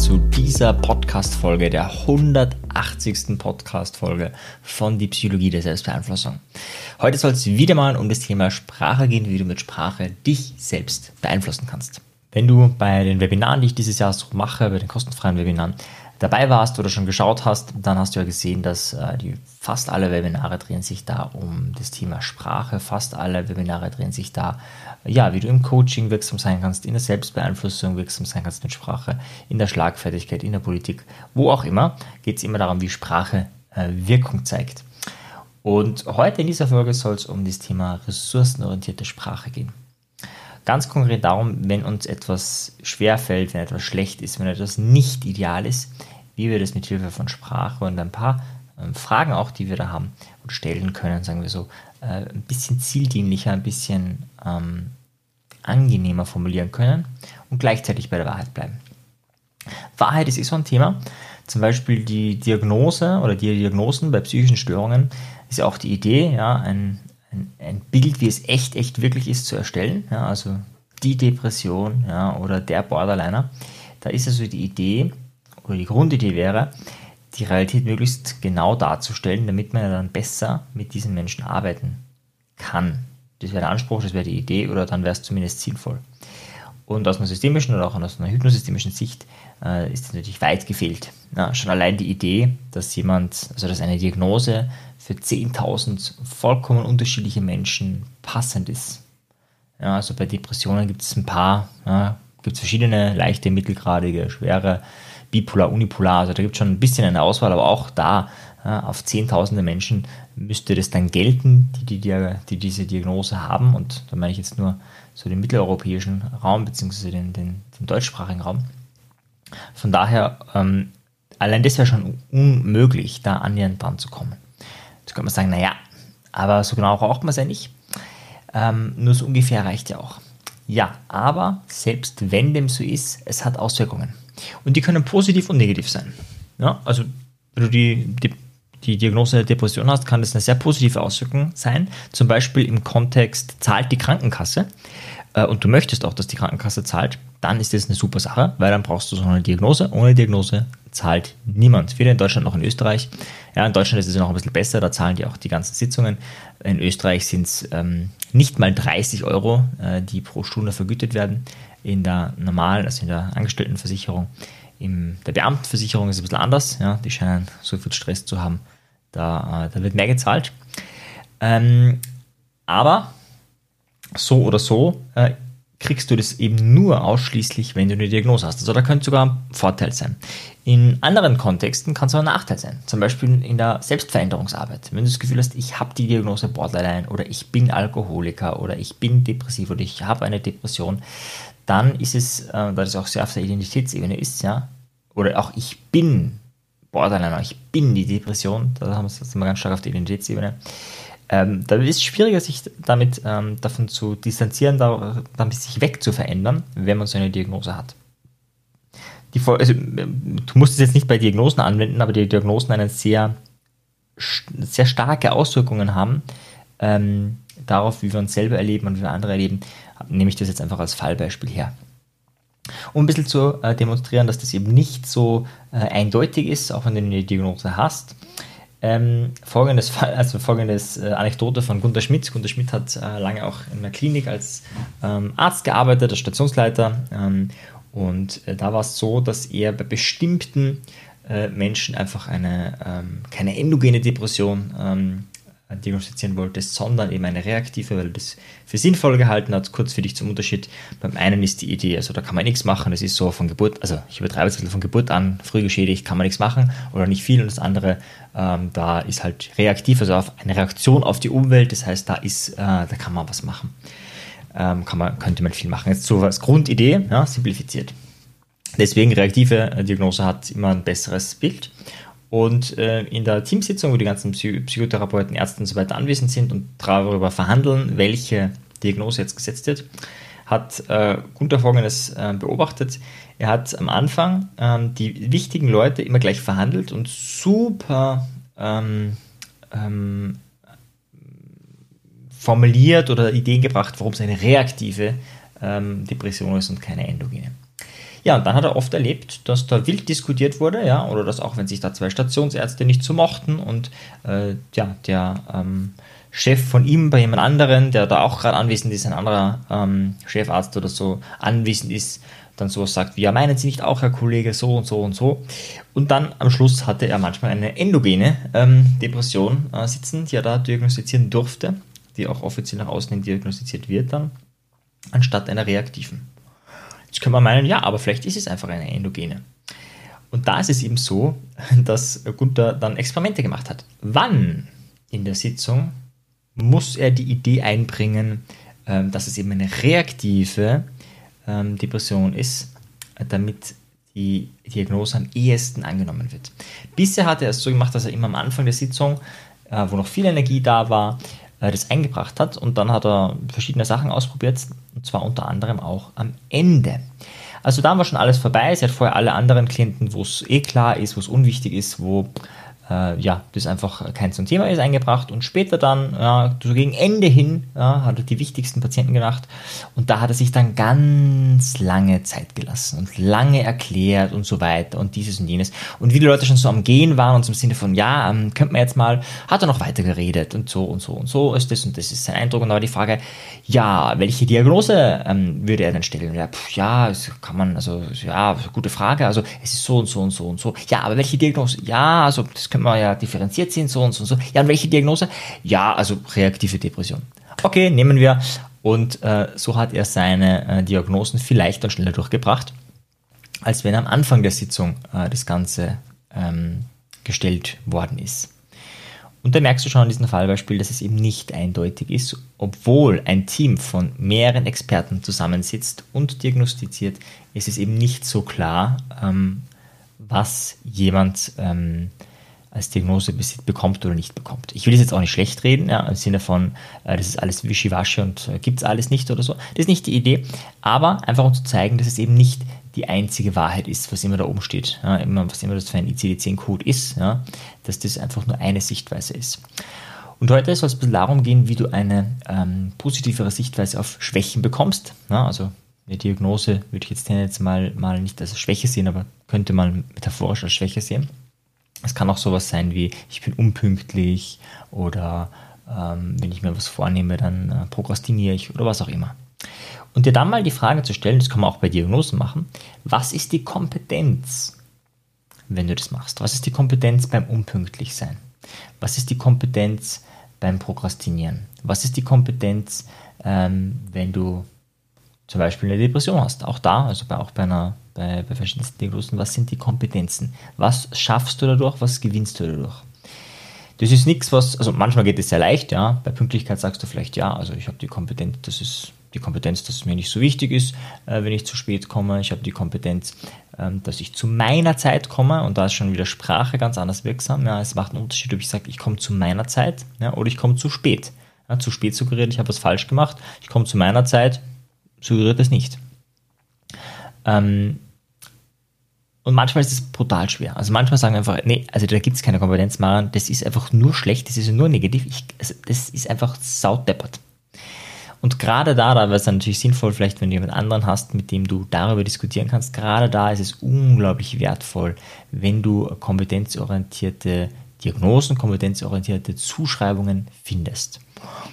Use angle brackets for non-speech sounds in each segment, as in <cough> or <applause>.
zu dieser Podcast-Folge, der 180. Podcast-Folge von Die Psychologie der Selbstbeeinflussung. Heute soll es wieder mal um das Thema Sprache gehen, wie du mit Sprache dich selbst beeinflussen kannst. Wenn du bei den Webinaren, die ich dieses Jahr so mache, bei den kostenfreien Webinaren, dabei warst oder schon geschaut hast, dann hast du ja gesehen, dass äh, die, fast alle Webinare drehen sich da um das Thema Sprache. Fast alle Webinare drehen sich da, ja, wie du im Coaching wirksam sein kannst, in der Selbstbeeinflussung wirksam sein kannst mit Sprache, in der Schlagfertigkeit, in der Politik, wo auch immer, geht es immer darum, wie Sprache äh, Wirkung zeigt. Und heute in dieser Folge soll es um das Thema ressourcenorientierte Sprache gehen. Ganz konkret darum, wenn uns etwas schwerfällt, wenn etwas schlecht ist, wenn etwas nicht ideal ist, wie wir das mit Hilfe von Sprache und ein paar ähm, Fragen auch, die wir da haben und stellen können, sagen wir so, äh, ein bisschen zieldienlicher, ein bisschen ähm, angenehmer formulieren können und gleichzeitig bei der Wahrheit bleiben. Wahrheit ist eh so ein Thema. Zum Beispiel die Diagnose oder die Diagnosen bei psychischen Störungen ist ja auch die Idee, ja, ein, ein, ein Bild, wie es echt, echt wirklich ist, zu erstellen. Ja, also die Depression ja, oder der Borderliner. Da ist also die Idee oder die Grundidee wäre, die Realität möglichst genau darzustellen, damit man dann besser mit diesen Menschen arbeiten kann. Das wäre der Anspruch, das wäre die Idee oder dann wäre es zumindest sinnvoll. Und aus einer systemischen oder auch aus einer hypnosystemischen Sicht äh, ist das natürlich weit gefehlt. Ja, schon allein die Idee, dass jemand, also dass eine Diagnose für 10.000 vollkommen unterschiedliche Menschen passend ist. Ja, also bei Depressionen gibt es ein paar, ja, gibt es verschiedene leichte, mittelgradige, schwere, bipolar, unipolar. Also da gibt es schon ein bisschen eine Auswahl, aber auch da auf Zehntausende Menschen müsste das dann gelten, die, die, die, diese Diagnose haben. Und da meine ich jetzt nur so den mitteleuropäischen Raum beziehungsweise den, den, den deutschsprachigen Raum. Von daher, ähm, allein das wäre schon unmöglich, da annähernd dran zu kommen. Jetzt könnte man sagen, naja, aber so genau braucht man es ja nicht. Ähm, nur so ungefähr reicht ja auch. Ja, aber selbst wenn dem so ist, es hat Auswirkungen. Und die können positiv und negativ sein. Ja, also wenn du die, die, die Diagnose der Depression hast, kann das eine sehr positive Auswirkung sein. Zum Beispiel im Kontext zahlt die Krankenkasse äh, und du möchtest auch, dass die Krankenkasse zahlt, dann ist das eine super Sache, weil dann brauchst du so eine Diagnose. Ohne Diagnose zahlt niemand. Weder in Deutschland noch in Österreich. Ja, in Deutschland ist es noch ein bisschen besser, da zahlen die auch die ganzen Sitzungen. In Österreich sind es ähm, nicht mal 30 Euro, äh, die pro Stunde vergütet werden. In der normalen, also in der Angestelltenversicherung, in der Beamtenversicherung ist es ein bisschen anders. Ja, die scheinen so viel Stress zu haben, da, äh, da wird mehr gezahlt. Ähm, aber so oder so äh, kriegst du das eben nur ausschließlich, wenn du eine Diagnose hast. Also da könnte sogar ein Vorteil sein. In anderen Kontexten kann es auch ein Nachteil sein. Zum Beispiel in der Selbstveränderungsarbeit. Wenn du das Gefühl hast, ich habe die Diagnose Borderline oder ich bin Alkoholiker oder ich bin depressiv oder ich habe eine Depression, dann ist es, äh, da das auch sehr auf der Identitätsebene ist, ja, oder auch ich bin Borderline, ich bin die Depression, da haben wir es ganz stark auf der Identitätsebene, ähm, da ist es schwieriger, sich damit ähm, davon zu distanzieren, da, damit sich wegzuverändern, wenn man so eine Diagnose hat. Die, also, du musst es jetzt nicht bei Diagnosen anwenden, aber die Diagnosen einen sehr, sehr starke Auswirkungen haben ähm, darauf, wie wir uns selber erleben und wie wir andere erleben, nehme ich das jetzt einfach als Fallbeispiel her. Um ein bisschen zu äh, demonstrieren, dass das eben nicht so äh, eindeutig ist, auch wenn du eine Diagnose hast, ähm, folgendes, <laughs> also folgendes äh, Anekdote von Gunter Schmidt. Gunter Schmidt hat äh, lange auch in der Klinik als ähm, Arzt gearbeitet, als Stationsleiter. Ähm, und äh, da war es so, dass er bei bestimmten äh, Menschen einfach eine ähm, keine endogene Depression ähm, diagnostizieren wollte, sondern eben eine reaktive, weil er das für sinnvoll gehalten hat. Kurz für dich zum Unterschied. Beim einen ist die Idee, also da kann man nichts machen, das ist so von Geburt, also ich übertreibe es von Geburt an, früh geschädigt, kann man nichts machen oder nicht viel. Und das andere, ähm, da ist halt reaktiv, also auf eine Reaktion auf die Umwelt, das heißt, da ist, äh, da kann man was machen. Ähm, kann man, könnte man viel machen. Jetzt so als Grundidee, ja, simplifiziert. Deswegen reaktive äh, Diagnose hat immer ein besseres Bild. Und äh, in der Teamsitzung, wo die ganzen Psy Psychotherapeuten, Ärzte und so weiter anwesend sind und darüber verhandeln, welche Diagnose jetzt gesetzt wird, hat äh, Gunther Folgendes äh, beobachtet. Er hat am Anfang ähm, die wichtigen Leute immer gleich verhandelt und super ähm, ähm, formuliert oder Ideen gebracht, warum es eine reaktive ähm, Depression ist und keine endogene. Ja, und dann hat er oft erlebt, dass da wild diskutiert wurde, ja, oder dass auch wenn sich da zwei Stationsärzte nicht so mochten und äh, ja, der ähm, Chef von ihm bei jemand anderen, der da auch gerade anwesend ist, ein anderer ähm, Chefarzt oder so anwesend ist, dann sowas sagt wie, ja, meinen Sie nicht auch, Herr Kollege, so und so und so. Und dann am Schluss hatte er manchmal eine endogene ähm, Depression äh, sitzen, die er da diagnostizieren durfte, die auch offiziell nach außen hin diagnostiziert wird dann, anstatt einer reaktiven. Jetzt können wir meinen, ja, aber vielleicht ist es einfach eine endogene. Und da ist es eben so, <laughs> dass Gunther dann Experimente gemacht hat. Wann in der Sitzung muss er die Idee einbringen, ähm, dass es eben eine reaktive ähm, Depression ist, damit die Diagnose am ehesten angenommen wird. Bisher hat er es so gemacht, dass er immer am Anfang der Sitzung, äh, wo noch viel Energie da war, äh, das eingebracht hat und dann hat er verschiedene Sachen ausprobiert und zwar unter anderem auch am Ende. Also da war schon alles vorbei. Sie hat vorher alle anderen Klienten, wo es eh klar ist, wo es unwichtig ist, wo äh, ja, das einfach kein ein Thema ist, eingebracht und später dann, ja, so gegen Ende hin, ja, hat er die wichtigsten Patienten gemacht und da hat er sich dann ganz lange Zeit gelassen und lange erklärt und so weiter und dieses und jenes und wie die Leute schon so am Gehen waren und im Sinne von, ja, ähm, könnte man jetzt mal, hat er noch weiter geredet und so und so und so ist das und das ist sein Eindruck und da war die Frage, ja, welche Diagnose ähm, würde er denn stellen? Ja, pff, ja, das kann man, also, ja, gute Frage, also es ist so und so und so und so, ja, aber welche Diagnose? Ja, also das können können wir ja differenziert sehen, so und so und so. Ja, und welche Diagnose? Ja, also reaktive Depression. Okay, nehmen wir. Und äh, so hat er seine äh, Diagnosen viel leichter und schneller durchgebracht, als wenn am Anfang der Sitzung äh, das Ganze ähm, gestellt worden ist. Und da merkst du schon an diesem Fallbeispiel, dass es eben nicht eindeutig ist, obwohl ein Team von mehreren Experten zusammensitzt und diagnostiziert, ist es eben nicht so klar, ähm, was jemand ähm, als Diagnose bekommt oder nicht bekommt. Ich will das jetzt auch nicht schlecht reden, ja, im Sinne von, äh, das ist alles wischiwaschi und äh, gibt es alles nicht oder so. Das ist nicht die Idee, aber einfach um zu zeigen, dass es eben nicht die einzige Wahrheit ist, was immer da oben steht, ja, immer, was immer das für ein ICD-10-Code ist, ja, dass das einfach nur eine Sichtweise ist. Und heute soll es ein bisschen darum gehen, wie du eine ähm, positivere Sichtweise auf Schwächen bekommst. Ja, also eine Diagnose würde ich jetzt jetzt mal, mal nicht als Schwäche sehen, aber könnte man metaphorisch als Schwäche sehen. Es kann auch sowas sein wie, ich bin unpünktlich oder ähm, wenn ich mir was vornehme, dann äh, prokrastiniere ich oder was auch immer. Und dir dann mal die Frage zu stellen, das kann man auch bei Diagnosen machen, was ist die Kompetenz, wenn du das machst? Was ist die Kompetenz beim Unpünktlichsein? Was ist die Kompetenz beim Prokrastinieren? Was ist die Kompetenz, ähm, wenn du zum Beispiel eine Depression hast? Auch da, also bei, auch bei einer bei, bei verschiedensten Diagnosen, was sind die Kompetenzen? Was schaffst du dadurch, was gewinnst du dadurch? Das ist nichts, was, also manchmal geht es sehr leicht, ja. Bei Pünktlichkeit sagst du vielleicht, ja, also ich habe die Kompetenz, das ist die Kompetenz, dass es mir nicht so wichtig ist, äh, wenn ich zu spät komme. Ich habe die Kompetenz, ähm, dass ich zu meiner Zeit komme und da ist schon wieder Sprache ganz anders wirksam. Ja, es macht einen Unterschied, ob ich sage, ich komme zu meiner Zeit ja, oder ich komme zu spät. Ja, zu spät suggeriert, ich habe was falsch gemacht. Ich komme zu meiner Zeit, suggeriert das nicht. Ähm, und manchmal ist es brutal schwer. Also manchmal sagen wir einfach, nee, also da gibt es keine Kompetenz, Maren, das ist einfach nur schlecht, das ist nur negativ, ich, also das ist einfach saudeppert. Und gerade da, da wäre es dann natürlich sinnvoll, vielleicht wenn du jemand anderen hast, mit dem du darüber diskutieren kannst, gerade da ist es unglaublich wertvoll, wenn du kompetenzorientierte Diagnosen, kompetenzorientierte Zuschreibungen findest.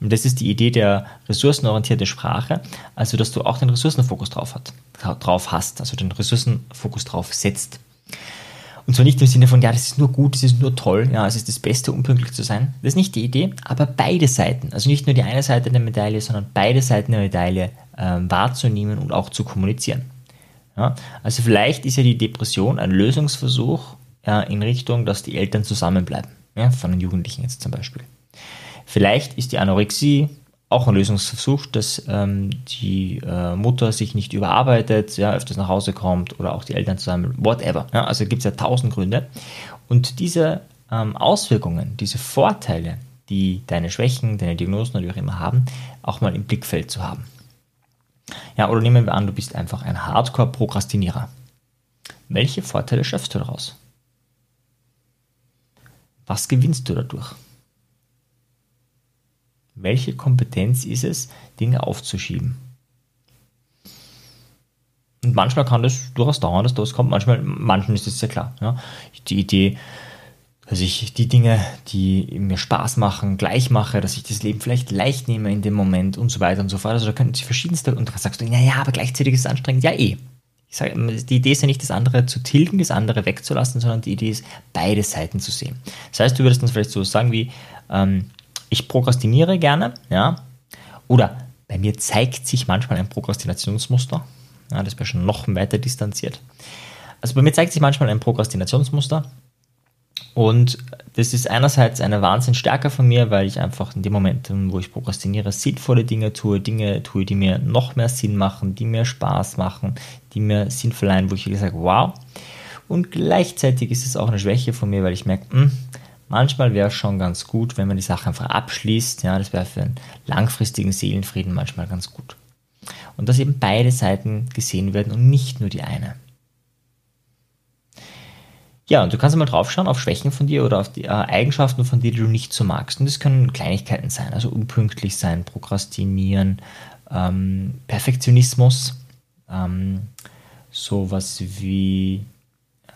Und das ist die Idee der ressourcenorientierten Sprache, also dass du auch den Ressourcenfokus drauf, hat, drauf hast, also den Ressourcenfokus drauf setzt. Und zwar nicht im Sinne von, ja, das ist nur gut, das ist nur toll, ja, es ist das Beste, unpünktlich zu sein. Das ist nicht die Idee, aber beide Seiten, also nicht nur die eine Seite der Medaille, sondern beide Seiten der Medaille äh, wahrzunehmen und auch zu kommunizieren. Ja, also vielleicht ist ja die Depression ein Lösungsversuch ja, in Richtung, dass die Eltern zusammenbleiben, ja, von den Jugendlichen jetzt zum Beispiel. Vielleicht ist die Anorexie auch ein Lösungsversuch, dass ähm, die äh, Mutter sich nicht überarbeitet, ja, öfters nach Hause kommt oder auch die Eltern zusammen, whatever. Ja, also gibt es ja tausend Gründe. Und diese ähm, Auswirkungen, diese Vorteile, die deine Schwächen, deine Diagnosen oder wie auch immer haben, auch mal im Blickfeld zu haben. Ja, oder nehmen wir an, du bist einfach ein Hardcore-Prokrastinierer. Welche Vorteile schaffst du daraus? Was gewinnst du dadurch? Welche Kompetenz ist es, Dinge aufzuschieben? Und manchmal kann das durchaus dauern, dass das kommt. Manchmal, manchen ist es sehr klar. Ja. Die Idee, dass ich die Dinge, die mir Spaß machen, gleich mache, dass ich das Leben vielleicht leicht nehme in dem Moment und so weiter und so fort. Also da könnten sie verschiedenste, und dann sagst du, naja, aber gleichzeitig ist es anstrengend. Ja, eh. Ich sage, die Idee ist ja nicht, das andere zu tilgen, das andere wegzulassen, sondern die Idee ist, beide Seiten zu sehen. Das heißt, du würdest dann vielleicht so sagen wie, ähm, ich prokrastiniere gerne, ja, oder bei mir zeigt sich manchmal ein Prokrastinationsmuster. Ja, das wäre schon noch weiter distanziert. Also bei mir zeigt sich manchmal ein Prokrastinationsmuster. Und das ist einerseits eine Wahnsinnstärke von mir, weil ich einfach in dem Moment, wo ich prokrastiniere, sinnvolle Dinge tue, Dinge tue, die mir noch mehr Sinn machen, die mir Spaß machen, die mir Sinn verleihen, wo ich sage, wow. Und gleichzeitig ist es auch eine Schwäche von mir, weil ich merke, hm, manchmal wäre es schon ganz gut, wenn man die Sache einfach abschließt. Ja, das wäre für einen langfristigen Seelenfrieden manchmal ganz gut. Und dass eben beide Seiten gesehen werden und nicht nur die eine. Ja, und du kannst mal draufschauen auf Schwächen von dir oder auf die äh, Eigenschaften von dir, die du nicht so magst. Und das können Kleinigkeiten sein, also unpünktlich sein, Prokrastinieren, ähm, Perfektionismus, ähm, sowas wie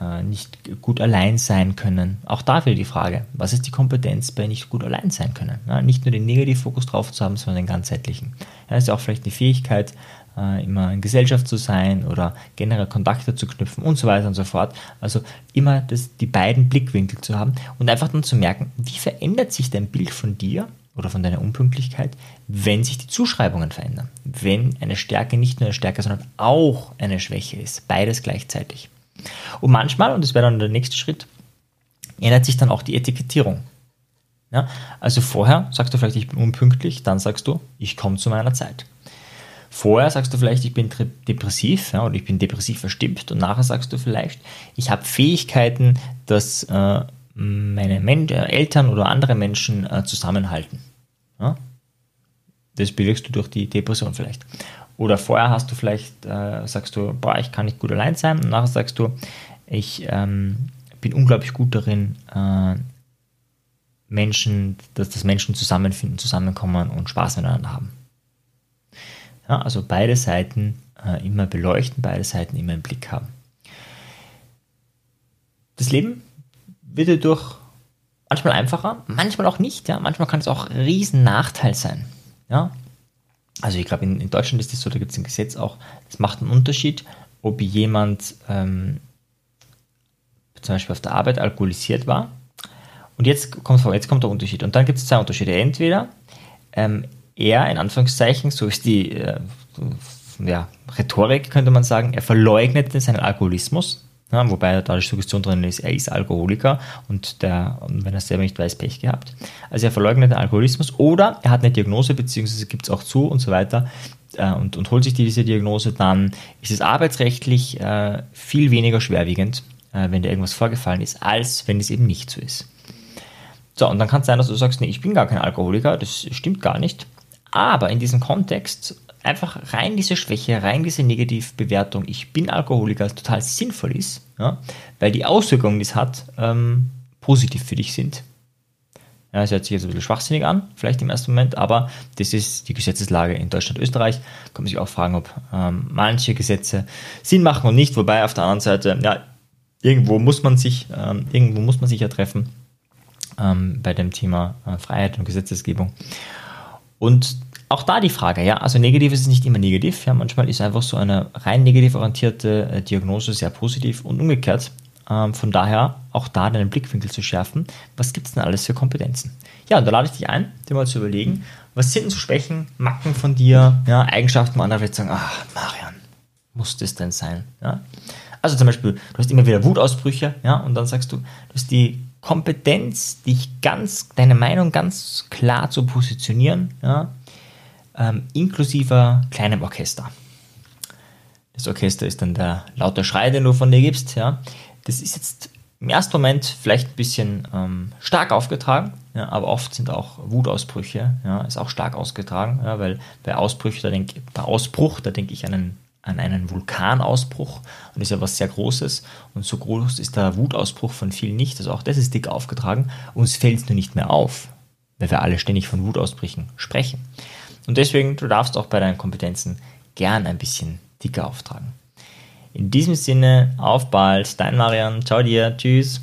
äh, nicht gut allein sein können. Auch da wieder die Frage, was ist die Kompetenz bei nicht gut allein sein können? Ja, nicht nur den Negativfokus drauf zu haben, sondern den ganzheitlichen. Ja, das ist auch vielleicht eine Fähigkeit, äh, immer in Gesellschaft zu sein oder generell Kontakte zu knüpfen und so weiter und so fort. Also immer das, die beiden Blickwinkel zu haben und einfach dann zu merken, wie verändert sich dein Bild von dir oder von deiner Unpünktlichkeit, wenn sich die Zuschreibungen verändern. Wenn eine Stärke nicht nur eine Stärke, sondern auch eine Schwäche ist. Beides gleichzeitig. Und manchmal, und das wäre dann der nächste Schritt, ändert sich dann auch die Etikettierung. Ja, also vorher sagst du vielleicht, ich bin unpünktlich, dann sagst du, ich komme zu meiner Zeit. Vorher sagst du vielleicht, ich bin depressiv ja, oder ich bin depressiv verstimmt und nachher sagst du vielleicht, ich habe Fähigkeiten, dass äh, meine Men äh, Eltern oder andere Menschen äh, zusammenhalten. Ja? Das bewirkst du durch die Depression vielleicht. Oder vorher hast du vielleicht, äh, sagst du, boah, ich kann nicht gut allein sein und nachher sagst du, ich ähm, bin unglaublich gut darin, äh, Menschen, dass das Menschen zusammenfinden, zusammenkommen und Spaß miteinander haben. Ja, also beide Seiten äh, immer beleuchten, beide Seiten immer im Blick haben. Das Leben wird dadurch manchmal einfacher, manchmal auch nicht. Ja? Manchmal kann es auch ein riesen Nachteil sein. Ja? Also ich glaube, in, in, Deutschland ist es so, da gibt es ein Gesetz auch, es macht einen Unterschied, ob jemand ähm, zum Beispiel auf der Arbeit alkoholisiert war. Und jetzt kommt, jetzt kommt der Unterschied. Und dann gibt es zwei Unterschiede. Entweder ähm, er, in Anführungszeichen, so ist die äh, ja, Rhetorik, könnte man sagen, er verleugnet seinen Alkoholismus, ja, wobei da die Suggestion drin ist, er ist Alkoholiker und der, wenn er selber nicht weiß, Pech gehabt. Also er verleugnet den Alkoholismus oder er hat eine Diagnose, beziehungsweise gibt es auch zu und so weiter äh, und, und holt sich diese Diagnose, dann ist es arbeitsrechtlich äh, viel weniger schwerwiegend, äh, wenn da irgendwas vorgefallen ist, als wenn es eben nicht so ist. So, und dann kann es sein, dass du sagst, nee, ich bin gar kein Alkoholiker, das stimmt gar nicht. Aber in diesem Kontext einfach rein diese Schwäche, rein diese Negativbewertung, ich bin Alkoholiker, total sinnvoll ist, ja, weil die Auswirkungen, die es hat, ähm, positiv für dich sind. Ja, es hört sich jetzt ein bisschen schwachsinnig an, vielleicht im ersten Moment, aber das ist die Gesetzeslage in Deutschland, Österreich. Kann man sich auch fragen, ob ähm, manche Gesetze Sinn machen und nicht, wobei auf der anderen Seite, ja, irgendwo muss man sich, ähm, irgendwo muss man sich ja treffen ähm, bei dem Thema äh, Freiheit und Gesetzesgebung. Und auch da die Frage, ja, also negativ ist es nicht immer negativ, ja, manchmal ist einfach so eine rein negativ orientierte äh, Diagnose sehr positiv und umgekehrt. Ähm, von daher auch da deinen Blickwinkel zu schärfen, was gibt es denn alles für Kompetenzen? Ja, und da lade ich dich ein, dir mal zu überlegen, was sind denn so Schwächen, Macken von dir, ja, Eigenschaften, wo andere vielleicht sagen, ach, Marian, muss das denn sein? Ja? Also zum Beispiel, du hast immer wieder Wutausbrüche, ja, und dann sagst du, du hast die Kompetenz, dich ganz, deine Meinung ganz klar zu positionieren, ja, ähm, inklusive kleinem Orchester. Das Orchester ist dann der laute Schrei, den du von dir gibst. Ja. Das ist jetzt im ersten Moment vielleicht ein bisschen ähm, stark aufgetragen, ja, aber oft sind auch Wutausbrüche, ja, ist auch stark ausgetragen, ja, weil bei Ausbruch, da denk, bei Ausbruch, da denke ich an einen an einen Vulkanausbruch und ist ja was sehr Großes und so groß ist der Wutausbruch von vielen nicht, also auch das ist dick aufgetragen, uns fällt es nur nicht mehr auf, weil wir alle ständig von Wutausbrüchen sprechen. Und deswegen, du darfst auch bei deinen Kompetenzen gern ein bisschen dicker auftragen. In diesem Sinne, auf bald, dein Marian, ciao dir, tschüss.